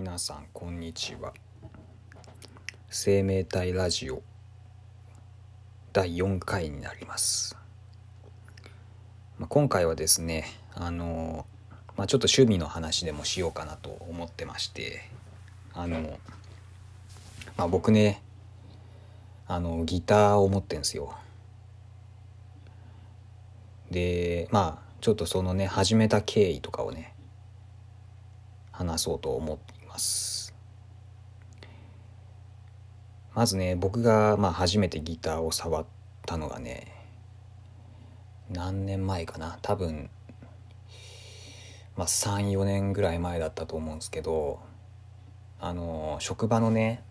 皆さんこんにちは。生命体ラジオ第4回になります、まあ、今回はですねあの、まあ、ちょっと趣味の話でもしようかなと思ってましてあの、まあ、僕ねあのギターを持ってんすよ。でまあちょっとそのね始めた経緯とかをね話そうと思います。まずね僕がまあ初めてギターを触ったのがね何年前かな。多分まあ34年ぐらい前だったと思うんですけどあの職場のね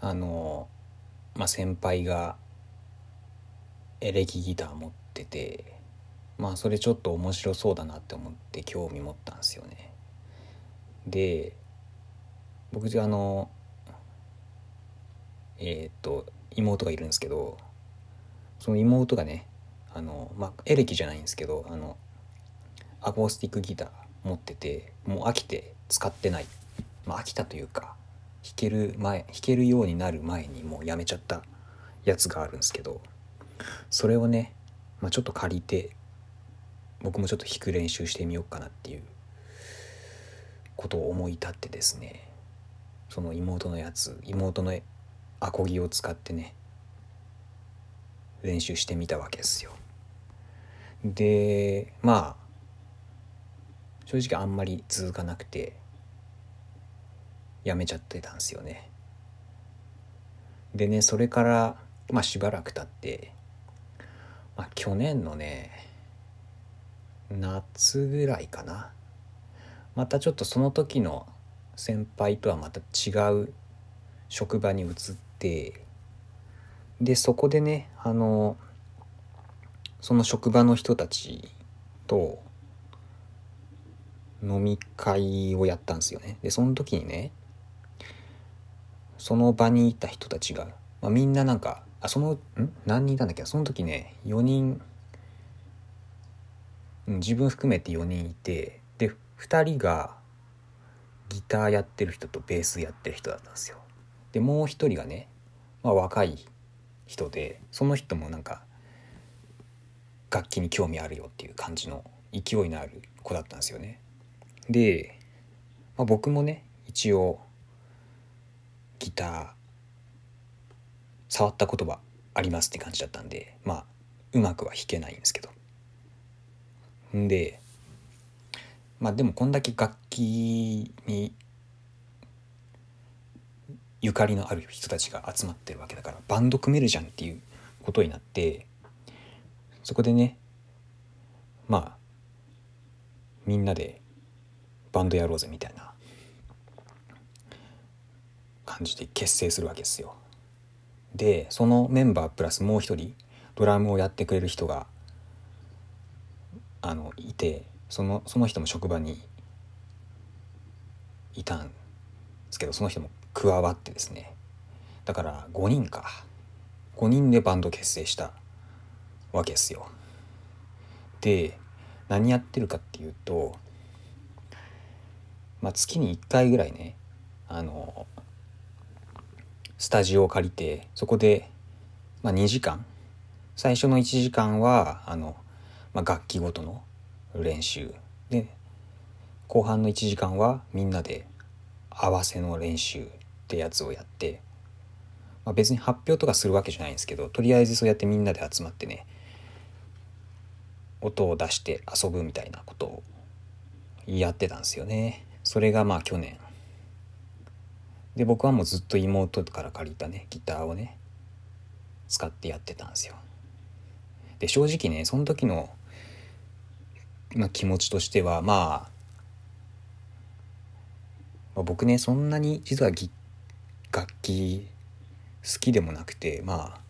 あのまあ先輩がエレキギター持っててまあそれちょっと面白そうだなって思って興味持ったんですよね。で僕あのえっ、と妹がいるんですけどその妹がねあのまあエレキじゃないんですけどあのアコースティックギター持っててもう飽きて使ってない。まあ飽きたというか弾ける前弾けるようになる前にもうやめちゃったやつがあるんですけどそれをね、まあ、ちょっと借りて僕もちょっと弾く練習してみようかなっていうことを思い立ってですねその妹のやつ妹のアコギを使ってね練習してみたわけですよ。でまあ正直あんまり続かなくてやめちゃってたんですよね。でねそれからまあしばらく経って、まあ、去年のね夏ぐらいかな。またちょっとその時の先輩とはまた違う職場に移ってでそこでねあのその職場の人たちと飲み会をやったんですよね。でその時にねその場にいた人たちが、まあ、みんななんかあそのん？何人いたんだっけその時ね4人自分含めて4人いて2人がギターやってる人とベースやってる人だったんですよ。でもう1人がね、まあ、若い人でその人もなんか楽器に興味あるよっていう感じの勢いのある子だったんですよね。で、まあ、僕もね一応ギター触ったことはありますって感じだったんでまあうまくは弾けないんですけど。んでまあでもこんだけ楽器にゆかりのある人たちが集まってるわけだからバンド組めるじゃんっていうことになってそこでねまあみんなでバンドやろうぜみたいな感じで結成するわけですよ。でそのメンバープラスもう一人ドラムをやってくれる人があのいてそのその人も職場にいたんですけどその人も加わってですね。だから5人か。5人でバンド結成したわけですよ。で何やってるかっていうと、まあ、月に1回ぐらいねあのスタジオを借りてそこで、まあ、2時間。最初の1時間はあの、まあ、楽器ごとの練習。で後半の1時間はみんなで合わせの練習ってやつをやって、まあ、別に発表とかするわけじゃないんですけどとりあえずそうやってみんなで集まってね音を出して遊ぶみたいなことをやってたんですよね。それがまあ去年。で僕はもうずっと妹から借りたねギターをね使ってやってたんですよ。で正直ねその時の、まあ、気持ちとしては、まあ、まあ僕ねそんなに実はギ楽器好きでもなくてまあ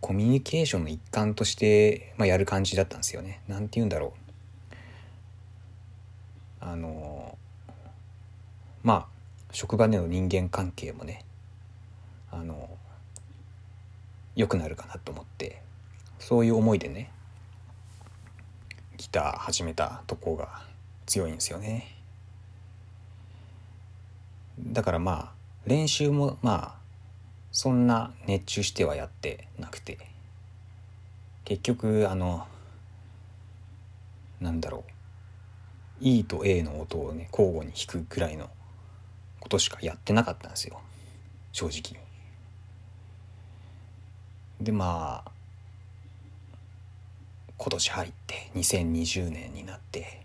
コミュニケーションの一環として、まあ、やる感じだったんですよね。なんて言うんだろう。あのまあ職場での人間関係もねあの良くなるかなと思ってそういう思いでねギター始めたとこが強いんですよね。だからまあ練習もまあそんな熱中してはやってなくて。結局あのなんだろう。E と A の音をね交互に弾くぐらいのことしかやってなかったんですよ。正直でまあ今年入って2020年になって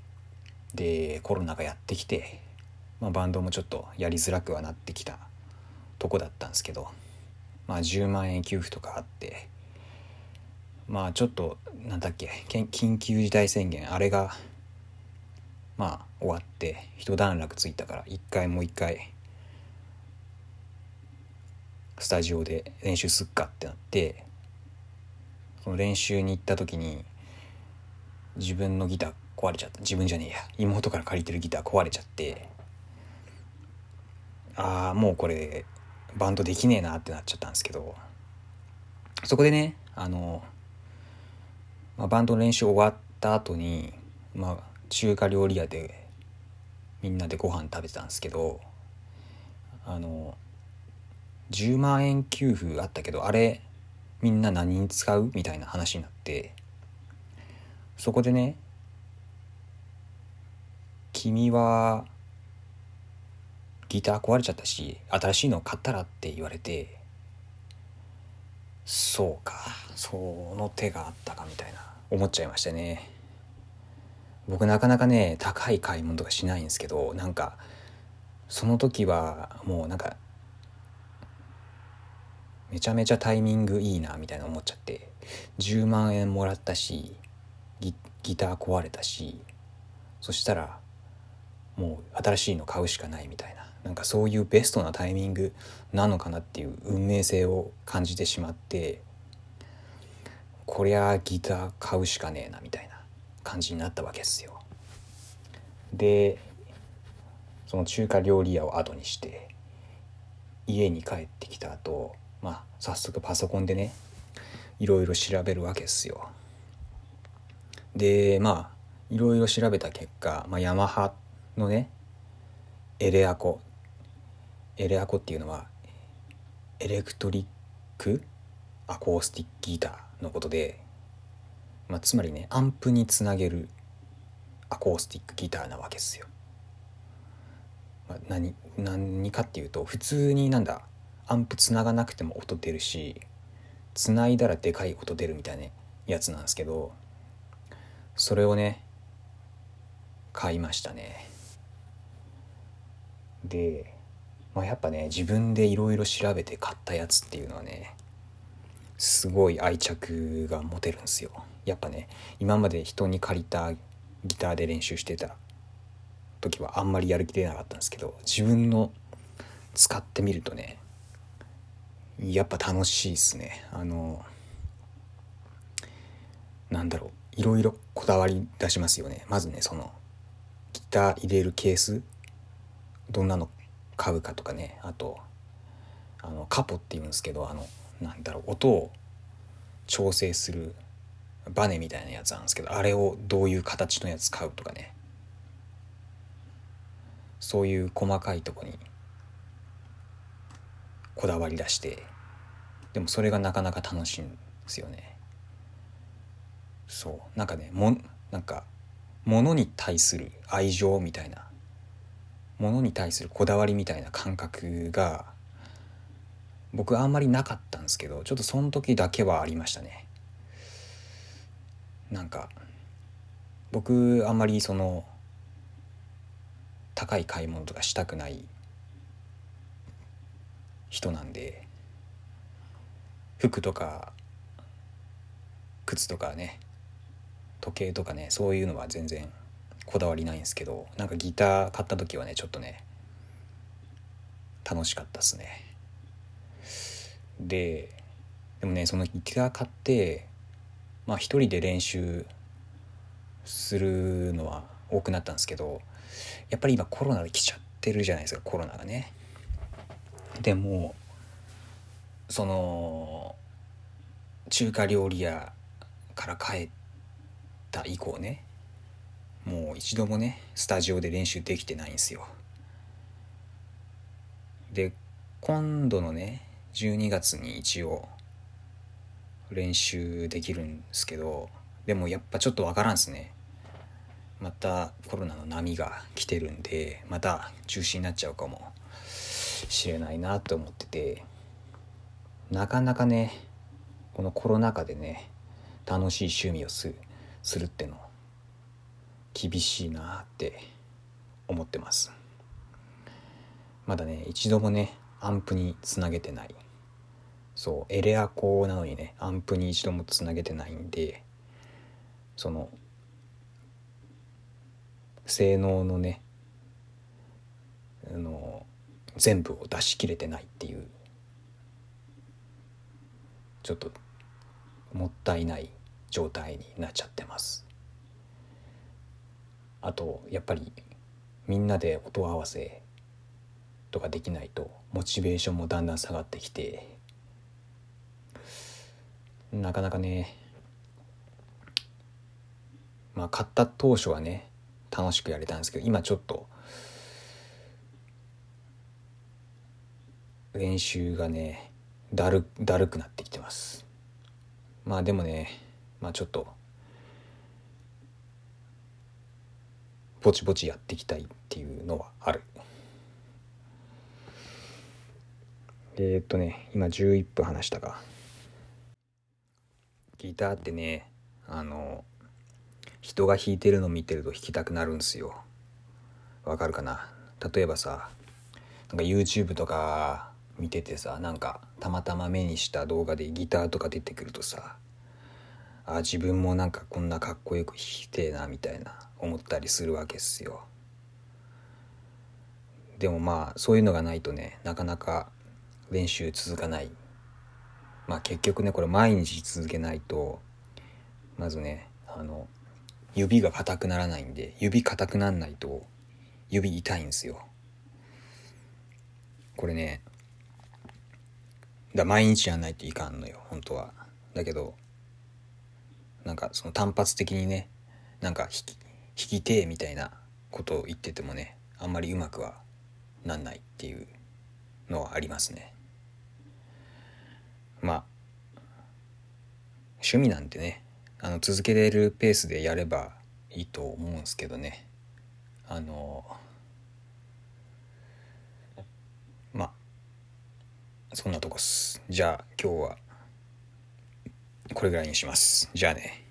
でコロナがやってきて、まあ、バンドもちょっとやりづらくはなってきたとこだったんですけどまあ10万円給付とかあってまあちょっとなんだっけ緊急事態宣言あれがまあ終わって一段落ついたから一回もう一回スタジオで練習すっかってなってその練習に行った時に自分のギター壊れちゃった。自分じゃねえや。妹から借りてるギター壊れちゃって。ああもうこれバンドできねえなってなっちゃったんですけど。そこでねあの、まあ、バンドの練習終わった後にまあ中華料理屋でみんなでご飯食べてたんですけどあの10万円給付あったけどあれみんな何に使う？みたいな話になって。そこでね「君はギター壊れちゃったし新しいの買ったら?」って言われてそうかその手があったかみたいな思っちゃいましたね。僕なかなかね高い買い物とかしないんですけどなんかその時はもうなんかめちゃめちゃタイミングいいなみたいな思っちゃって10万円もらったしギター壊れたしそしたらもう新しいの買うしかないみたいななんかそういうベストなタイミングなのかなっていう運命性を感じてしまってこりゃギター買うしかねえなみたいな感じになったわけですよ。でその中華料理屋を後にして家に帰ってきた後まあ早速パソコンでねいろいろ調べるわけですよ。でまあいろいろ調べた結果、まあ、ヤマハのねエレアコエレアコっていうのはエレクトリックアコースティックギターのことでまあ、つまりねアンプにつなげるアコースティックギターなわけですよ。まあ、何何かっていうと普通になんだアンプつながなくても音出るしつないだらでかい音出るみたいなやつなんですけどそれをね買いましたね。で、まあ、やっぱね自分でいろいろ調べて買ったやつっていうのはねすごい愛着が持てるんですよ。やっぱね今まで人に借りたギターで練習してた時はあんまりやる気出なかったんですけど自分の使ってみるとねやっぱ楽しいっすねあのなんだろういろいろこだわり出しますよね。まずねそのギター入れるケースどんなの買うかとかね。あとあのカポっていうんですけどあのなんだろう音を調整するバネみたいなやつなんですけどあれをどういう形のやつ買うとかね。そういう細かいとこにこだわり出してでもそれがなかなか楽しいんですよね。そう。なんかねもなんか物に対する愛情みたいな物に対するこだわりみたいな感覚が僕あんまりなかったんですけどちょっとその時だけはありましたね。なんか僕あんまりその高い買い物とかしたくない人なんで服とか靴とかね時計とかねそういうのは全然こだわりないんですけどなんかギター買った時はねちょっとね楽しかったっすねででもねそのギター買ってまあ一人で練習するのは多くなったんですけどやっぱり今コロナで来ちゃってるじゃないですかコロナがね。でもその中華料理屋から帰ってた以降ねもう一度もねスタジオで練習できてないんですよ。で今度のね12月に一応練習できるんですけどでもやっぱちょっとわからんすね。またコロナの波が来てるんでまた中止になっちゃうかもしれないなと思っててなかなかねこのコロナ禍でね楽しい趣味をするするっての厳しいなって思ってます。まだね一度もねアンプにつなげてない。そうエレアコなのにねアンプに一度もつなげてないんでその性能のねあの全部を出し切れてないっていうちょっともったいない状態になっちゃってます。あとやっぱりみんなで音合わせとかできないとモチベーションもだんだん下がってきてなかなかねまあ買った当初はね楽しくやれたんですけど今ちょっと練習がねだるだるくなってきてます。まあでもねまあちょっとぼちぼちやっていきたいっていうのはある。えー、っとね今11分話したかギターってねあの人が弾いてるの見てると弾きたくなるんすよ。わかるかな？例えばさなんか YouTube とか見ててさなんかたまたま目にした動画でギターとか出てくるとさあ自分もなんかこんなかっこよく弾きてえなみたいな思ったりするわけっすよ。でもまあそういうのがないとねなかなか練習続かない。まあ結局ねこれ毎日続けないとまずねあの指が硬くならないんで指硬くなんないと指痛いんですよ。これねだ毎日やんないといかんのよ本当は。だけどなんかその単発的にねなんか弾き弾きてみたいなことを言っててもねあんまりうまくはなんないっていうのはありますね。まあ趣味なんてねあの続けれるペースでやればいいと思うんですけどね。あのまあそんなとこっす。じゃあ今日はこれぐらいにします。じゃあね。